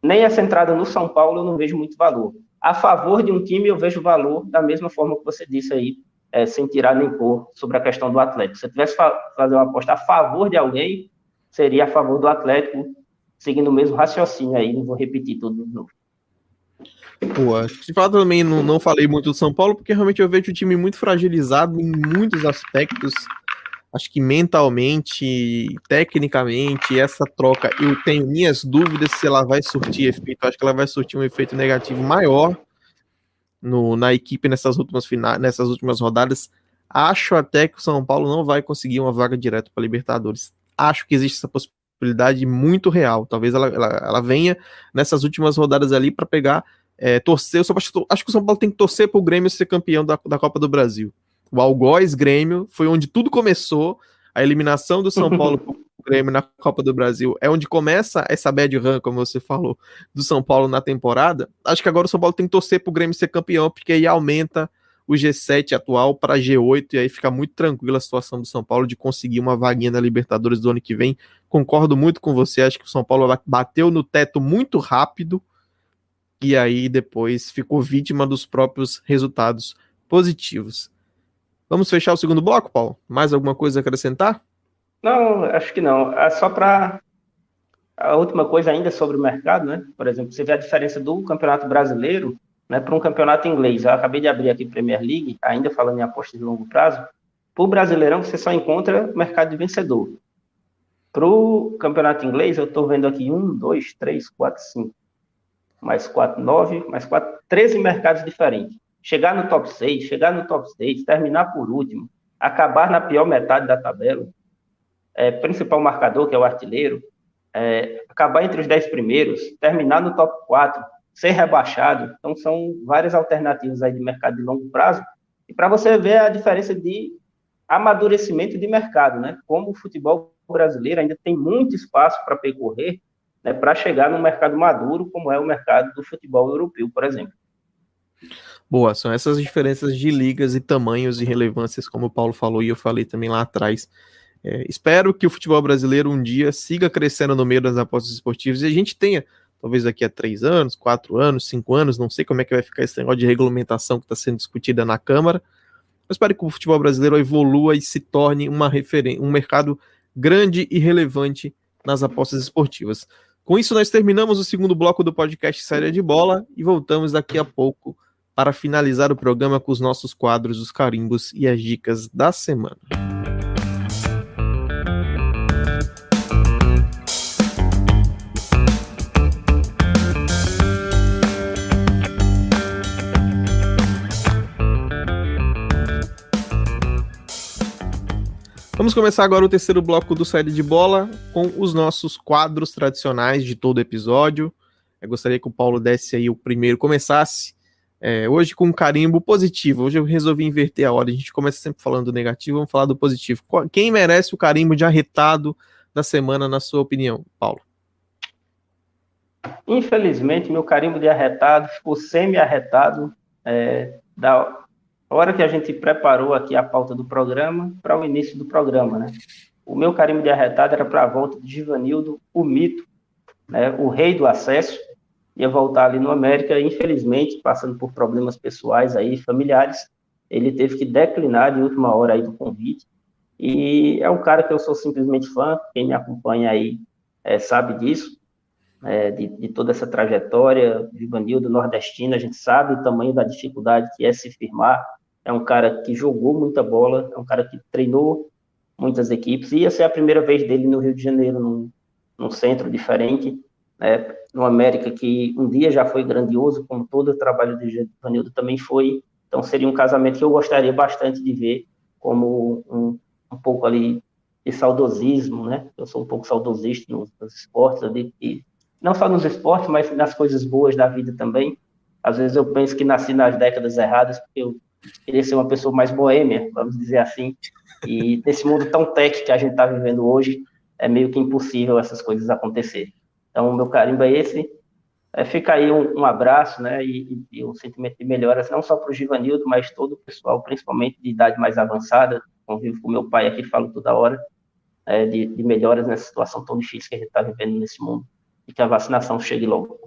nem essa entrada no São Paulo eu não vejo muito valor. A favor de um time eu vejo valor da mesma forma que você disse aí, é, sem tirar nem pôr, sobre a questão do Atlético. Se eu tivesse fa fazer uma aposta a favor de alguém, seria a favor do Atlético, seguindo o mesmo raciocínio aí, não vou repetir tudo de novo. Pô, acho que falar também não, não falei muito do São Paulo, porque realmente eu vejo o time muito fragilizado em muitos aspectos. Acho que mentalmente, tecnicamente, essa troca, eu tenho minhas dúvidas se ela vai surtir efeito. Acho que ela vai surtir um efeito negativo maior no, na equipe nessas últimas, finais, nessas últimas rodadas. Acho até que o São Paulo não vai conseguir uma vaga direta para Libertadores. Acho que existe essa possibilidade muito real. Talvez ela, ela, ela venha nessas últimas rodadas ali para pegar é, torcer, eu só acho, acho, que o São Paulo tem que torcer para o Grêmio ser campeão da, da Copa do Brasil. O Algoz Grêmio foi onde tudo começou. A eliminação do São Paulo para o Grêmio na Copa do Brasil é onde começa essa bad run, como você falou, do São Paulo na temporada. Acho que agora o São Paulo tem que torcer para o Grêmio ser campeão, porque aí aumenta o G7 atual para G8 e aí fica muito tranquila a situação do São Paulo de conseguir uma vaguinha na Libertadores do ano que vem. Concordo muito com você, acho que o São Paulo bateu no teto muito rápido e aí depois ficou vítima dos próprios resultados positivos. Vamos fechar o segundo bloco, Paulo? Mais alguma coisa a acrescentar? Não, acho que não. É só para a última coisa ainda sobre o mercado, né? Por exemplo, você vê a diferença do Campeonato Brasileiro, né, para um campeonato inglês. Eu acabei de abrir aqui Premier League, ainda falando em aposta de longo prazo. Para o Brasileirão, você só encontra mercado de vencedor. Para o campeonato inglês, eu estou vendo aqui um, dois, três, quatro, cinco mais 4, 9, mais 4, 13 mercados diferentes. Chegar no top 6, chegar no top 6, terminar por último, acabar na pior metade da tabela, é, principal marcador, que é o artilheiro, é, acabar entre os 10 primeiros, terminar no top 4, ser rebaixado. Então, são várias alternativas aí de mercado de longo prazo. E para você ver a diferença de amadurecimento de mercado, né? Como o futebol brasileiro ainda tem muito espaço para percorrer né, para chegar no mercado maduro, como é o mercado do futebol europeu, por exemplo. Boa, são essas diferenças de ligas e tamanhos e relevâncias, como o Paulo falou e eu falei também lá atrás. É, espero que o futebol brasileiro um dia siga crescendo no meio das apostas esportivas e a gente tenha, talvez daqui a três anos, quatro anos, cinco anos, não sei como é que vai ficar esse negócio de regulamentação que está sendo discutida na Câmara. Eu espero que o futebol brasileiro evolua e se torne uma referência, um mercado grande e relevante nas apostas esportivas. Com isso, nós terminamos o segundo bloco do podcast Série de Bola e voltamos daqui a pouco para finalizar o programa com os nossos quadros, os carimbos e as dicas da semana. Vamos começar agora o terceiro bloco do Série de Bola com os nossos quadros tradicionais de todo episódio. Eu gostaria que o Paulo desse aí o primeiro, começasse é, hoje com um carimbo positivo. Hoje eu resolvi inverter a ordem. A gente começa sempre falando do negativo, vamos falar do positivo. Quem merece o carimbo de arretado da semana, na sua opinião, Paulo? Infelizmente, meu carimbo de arretado ficou semi-arretado é, da hora que a gente preparou aqui a pauta do programa para o início do programa, né? O meu carimbo de arretado era para a volta de Givanildo, o mito, né? o rei do acesso, ia voltar ali no América, infelizmente, passando por problemas pessoais aí, familiares, ele teve que declinar de última hora aí do convite, e é um cara que eu sou simplesmente fã, quem me acompanha aí é, sabe disso, é, de, de, toda essa trajetória, Givanildo nordestino, a gente sabe o tamanho da dificuldade que é se firmar é um cara que jogou muita bola, é um cara que treinou muitas equipes. Ia ser a primeira vez dele no Rio de Janeiro, num, num centro diferente, né? no América, que um dia já foi grandioso, como todo o trabalho de Vanildo também foi. Então, seria um casamento que eu gostaria bastante de ver, como um, um pouco ali de saudosismo, né? Eu sou um pouco saudosista nos, nos esportes, ali, e não só nos esportes, mas nas coisas boas da vida também. Às vezes eu penso que nasci nas décadas erradas, porque eu queria ser uma pessoa mais boêmia, vamos dizer assim. E nesse mundo tão tech que a gente está vivendo hoje, é meio que impossível essas coisas acontecerem. Então, o meu carimbo é esse. É, fica aí um, um abraço, né, e, e, um sentimento de melhoras, não só para o Givanildo, mas todo o pessoal, principalmente de idade mais avançada, convivo com meu pai aqui, falo toda hora, é, de, de melhoras nessa situação tão difícil que a gente está vivendo nesse mundo, e que a vacinação chegue logo.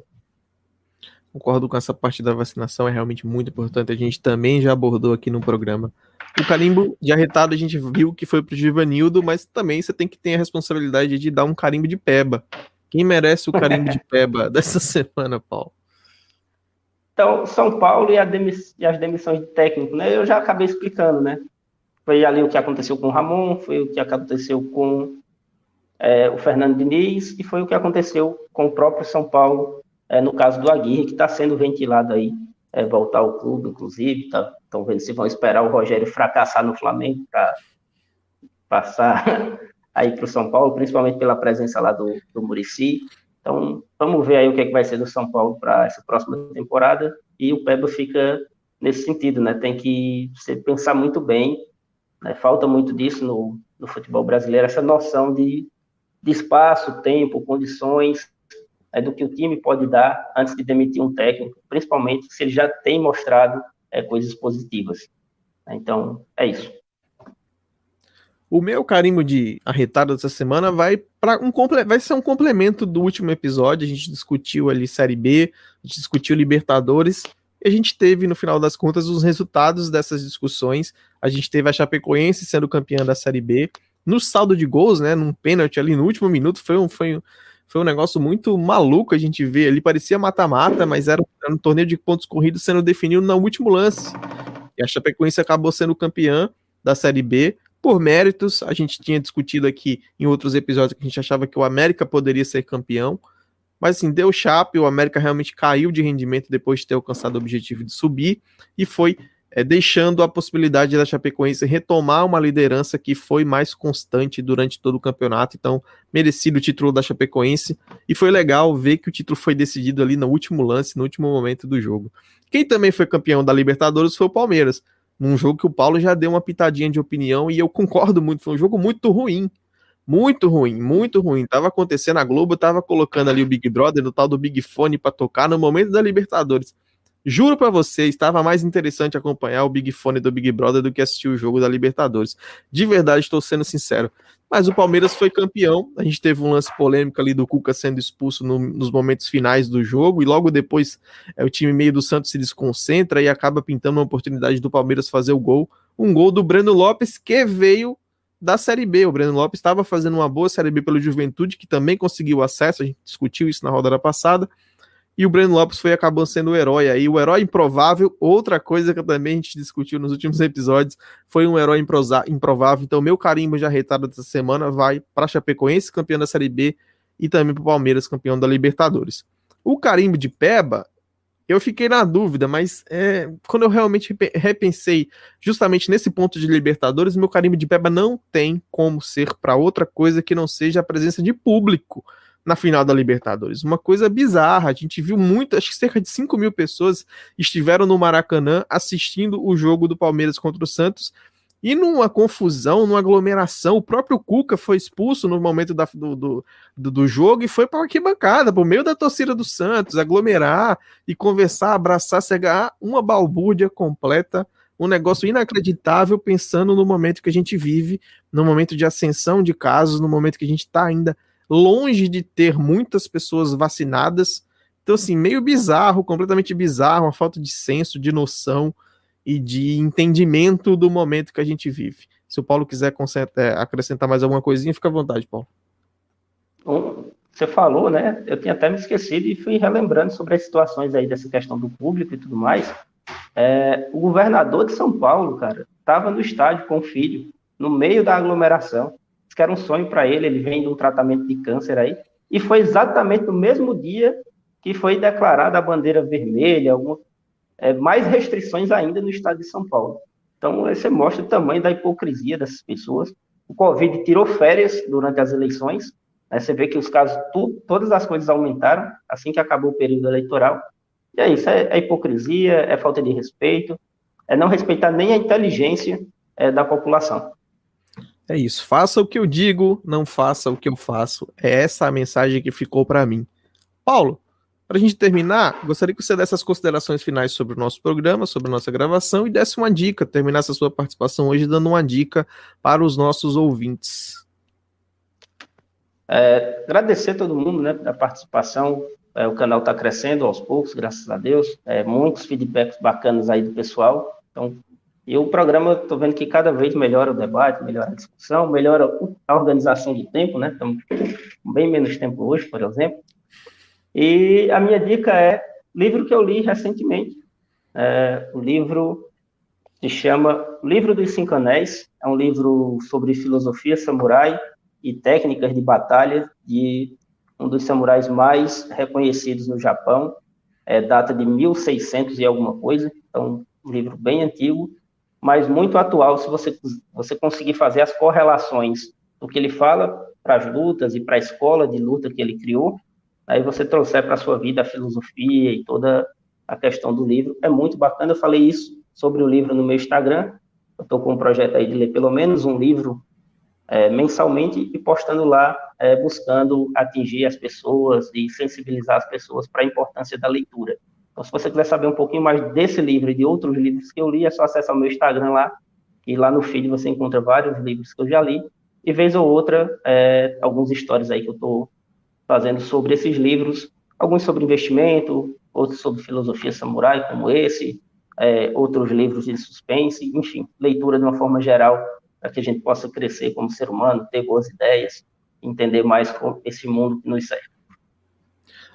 Concordo com essa parte da vacinação, é realmente muito importante. A gente também já abordou aqui no programa. O carimbo de arretado a gente viu que foi pro Givanildo, mas também você tem que ter a responsabilidade de dar um carimbo de peba. Quem merece o carimbo de peba dessa semana, Paulo? Então, São Paulo e, demiss e, as demissões de técnico, né? Eu já acabei explicando, né? Foi ali o que aconteceu com o Ramon, foi o que aconteceu com é, o Fernando Diniz e foi o que aconteceu com o próprio São Paulo é, no caso do Aguirre, que está sendo ventilado aí, é, voltar ao clube, inclusive, estão tá, vendo se vão esperar o Rogério fracassar no Flamengo para passar aí para o São Paulo, principalmente pela presença lá do, do Murici. Então, vamos ver aí o que, é que vai ser do São Paulo para essa próxima temporada. E o Peba fica nesse sentido, né? Tem que você pensar muito bem. Né? Falta muito disso no, no futebol brasileiro, essa noção de, de espaço, tempo, condições, é, do que o time pode dar antes de demitir um técnico, principalmente se ele já tem mostrado é, coisas positivas. Então, é isso. O meu carimbo de arretado dessa semana vai para um vai ser um complemento do último episódio. A gente discutiu ali Série B, a gente discutiu Libertadores, e a gente teve, no final das contas, os resultados dessas discussões. A gente teve a Chapecoense sendo campeã da Série B. No saldo de gols, né? Num pênalti ali no último minuto, foi um, foi, foi um negócio muito maluco a gente ver. Ele parecia mata-mata, mas era, um torneio de pontos corridos sendo definido no último lance. E a Chapecoense acabou sendo campeã da Série B por méritos. A gente tinha discutido aqui em outros episódios que a gente achava que o América poderia ser campeão. Mas assim, deu chape, o América realmente caiu de rendimento depois de ter alcançado o objetivo de subir e foi é, deixando a possibilidade da Chapecoense retomar uma liderança que foi mais constante durante todo o campeonato. Então, merecido o título da Chapecoense. E foi legal ver que o título foi decidido ali no último lance, no último momento do jogo. Quem também foi campeão da Libertadores foi o Palmeiras. Num jogo que o Paulo já deu uma pitadinha de opinião e eu concordo muito. Foi um jogo muito ruim. Muito ruim, muito ruim. Tava acontecendo, a Globo tava colocando ali o Big Brother, no tal do Big Fone para tocar no momento da Libertadores. Juro para você, estava mais interessante acompanhar o Big Fone do Big Brother do que assistir o jogo da Libertadores. De verdade, estou sendo sincero. Mas o Palmeiras foi campeão. A gente teve um lance polêmico ali do Cuca sendo expulso no, nos momentos finais do jogo, e logo depois é, o time meio do Santos se desconcentra e acaba pintando uma oportunidade do Palmeiras fazer o gol. Um gol do Breno Lopes que veio da Série B. O Breno Lopes estava fazendo uma boa Série B pelo Juventude, que também conseguiu acesso, a gente discutiu isso na rodada passada E o Breno Lopes foi acabou sendo o herói aí, o herói improvável. Outra coisa que também a gente discutiu nos últimos episódios foi um herói improvável. Então, meu carimbo já retado dessa semana vai para Chapecoense, campeão da Série B, e também para o Palmeiras, campeão da Libertadores. O carimbo de Peba, eu fiquei na dúvida, mas é, quando eu realmente repensei justamente nesse ponto de Libertadores, meu carimbo de Peba não tem como ser para outra coisa que não seja a presença de público na final da Libertadores. Uma coisa bizarra. A gente viu muito, acho que cerca de 5 mil pessoas estaveram no Maracanã assistindo o jogo do Palmeiras contra o Santos e numa confusão, numa aglomeração, o próprio Cuca foi expulso no momento da, do, do, do, jogo e foi para a arquibancada, por meio da torcida do Santos, aglomerar e conversar, abraçar, cegar uma balbúrdia completa, um negócio inacreditável, pensando no momento que a gente vive, no momento de ascensão de casos, no momento que a gente está ainda longe de ter muitas pessoas vacinadas. Então, assim, meio bizarro, completamente bizarro, uma falta de senso, de noção e de entendimento do momento que a gente vive. Se o Paulo quiser é, acrescentar mais alguma coisinha, fica à vontade, Paulo. Você falou, né? Eu tinha até me esquecido e fui relembrando sobre as situações aí dessa questão do público e tudo mais. É, o governador de São Paulo, cara, estava no estádio com o filho, no meio da aglomeração. Que era um sonho para ele, ele vem de um tratamento de câncer aí. E foi exatamente no mesmo dia que foi declarada a bandeira vermelha, alguma, é, mais restrições ainda no estado de São Paulo. Então, você mostra o tamanho da hipocrisia dessas pessoas. O Covid tirou férias durante as eleições. Né? Você vê que os casos, tu, todas as coisas aumentaram assim que acabou o período eleitoral. E é isso, é, é hipocrisia, é falta de respeito, é não respeitar nem a inteligência é, da população. É isso. Faça o que eu digo, não faça o que eu faço. É essa a mensagem que ficou para mim. Paulo, para a gente terminar, gostaria que você desse as considerações finais sobre o nosso programa, sobre a nossa gravação e desse uma dica, terminasse a sua participação hoje dando uma dica para os nossos ouvintes. É, agradecer a todo mundo né, da participação. É, o canal está crescendo aos poucos, graças a Deus. É, muitos feedbacks bacanas aí do pessoal. Então, e o programa, estou vendo que cada vez melhora o debate, melhora a discussão, melhora a organização do tempo, né? Estamos bem menos tempo hoje, por exemplo. E a minha dica é livro que eu li recentemente. É, o livro se chama Livro dos Cinco Anéis. É um livro sobre filosofia samurai e técnicas de batalha de um dos samurais mais reconhecidos no Japão. É, data de 1600 e alguma coisa. Então, um livro bem antigo, mas muito atual se você, você conseguir fazer as correlações do que ele fala para as lutas e para a escola de luta que ele criou aí você trouxer para a sua vida a filosofia e toda a questão do livro. É muito bacana. Eu falei isso sobre o livro no meu Instagram. Eu estou com um projeto aí de ler pelo menos um livro é, mensalmente e postando lá, é, buscando atingir as pessoas e sensibilizar as pessoas para a importância da leitura. Então, se você quiser saber um pouquinho mais desse livro e de outros livros que eu li, é só acessar o meu Instagram lá, e lá no feed você encontra vários livros que eu já li, e vez ou outra, é, alguns histórias aí que eu estou fazendo sobre esses livros, alguns sobre investimento, outros sobre filosofia samurai, como esse, é, outros livros de suspense, enfim, leitura de uma forma geral, para que a gente possa crescer como ser humano, ter boas ideias, entender mais esse mundo que nos serve.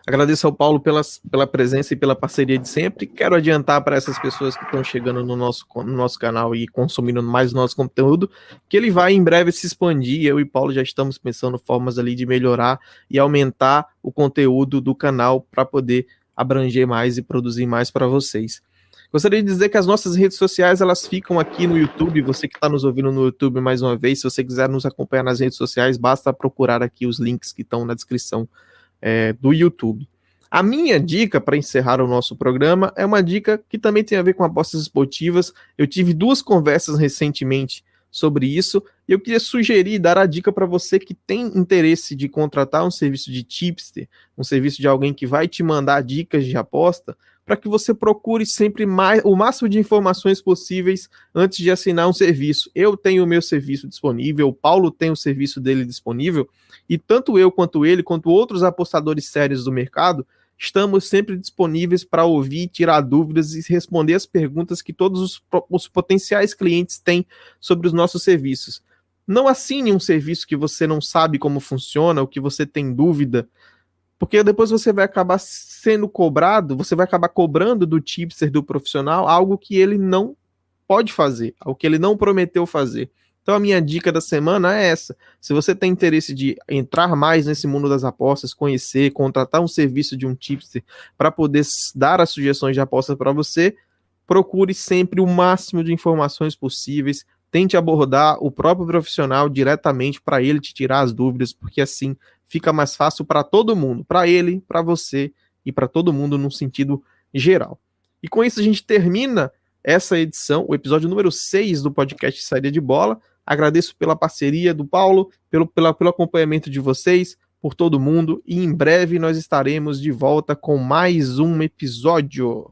Agradeço ao Paulo pelas, pela presença e pela parceria de sempre. Quero adiantar para essas pessoas que estão chegando no nosso, no nosso canal e consumindo mais nosso conteúdo, que ele vai em breve se expandir. Eu e Paulo já estamos pensando formas ali de melhorar e aumentar o conteúdo do canal para poder abranger mais e produzir mais para vocês. Gostaria de dizer que as nossas redes sociais elas ficam aqui no YouTube. Você que está nos ouvindo no YouTube mais uma vez, se você quiser nos acompanhar nas redes sociais, basta procurar aqui os links que estão na descrição é, do YouTube. A minha dica para encerrar o nosso programa é uma dica que também tem a ver com apostas esportivas. Eu tive duas conversas recentemente sobre isso e eu queria sugerir dar a dica para você que tem interesse de contratar um serviço de tipster, um serviço de alguém que vai te mandar dicas de aposta para que você procure sempre mais, o máximo de informações possíveis antes de assinar um serviço. Eu tenho o meu serviço disponível, o Paulo tem o serviço dele disponível, e tanto eu quanto ele, quanto outros apostadores sérios do mercado, estamos sempre disponíveis para ouvir, tirar dúvidas e responder as perguntas que todos os, os potenciais clientes têm sobre os nossos serviços. Não assine um serviço que você não sabe como funciona, ou que você tem dúvida Porque depois você vai acabar sendo cobrado, você vai acabar cobrando do tipster, do profissional, algo que ele não pode fazer, algo que ele não prometeu fazer. Então a minha dica da semana é essa. Se você tem interesse de entrar mais nesse mundo das apostas, conhecer, contratar um serviço de um tipster para poder dar as sugestões de apostas para você, procure sempre o máximo de informações possíveis. Tente abordar o próprio profissional diretamente para ele te tirar as dúvidas, porque assim fica mais fácil para todo mundo, para ele, para você e para todo mundo no sentido geral. E com isso a gente termina essa edição, o episódio número 6 do podcast Saída de Bola. Agradeço pela parceria do Paulo, pelo, pela, pelo acompanhamento de vocês, por todo mundo, e em breve nós estaremos de volta com mais um episódio.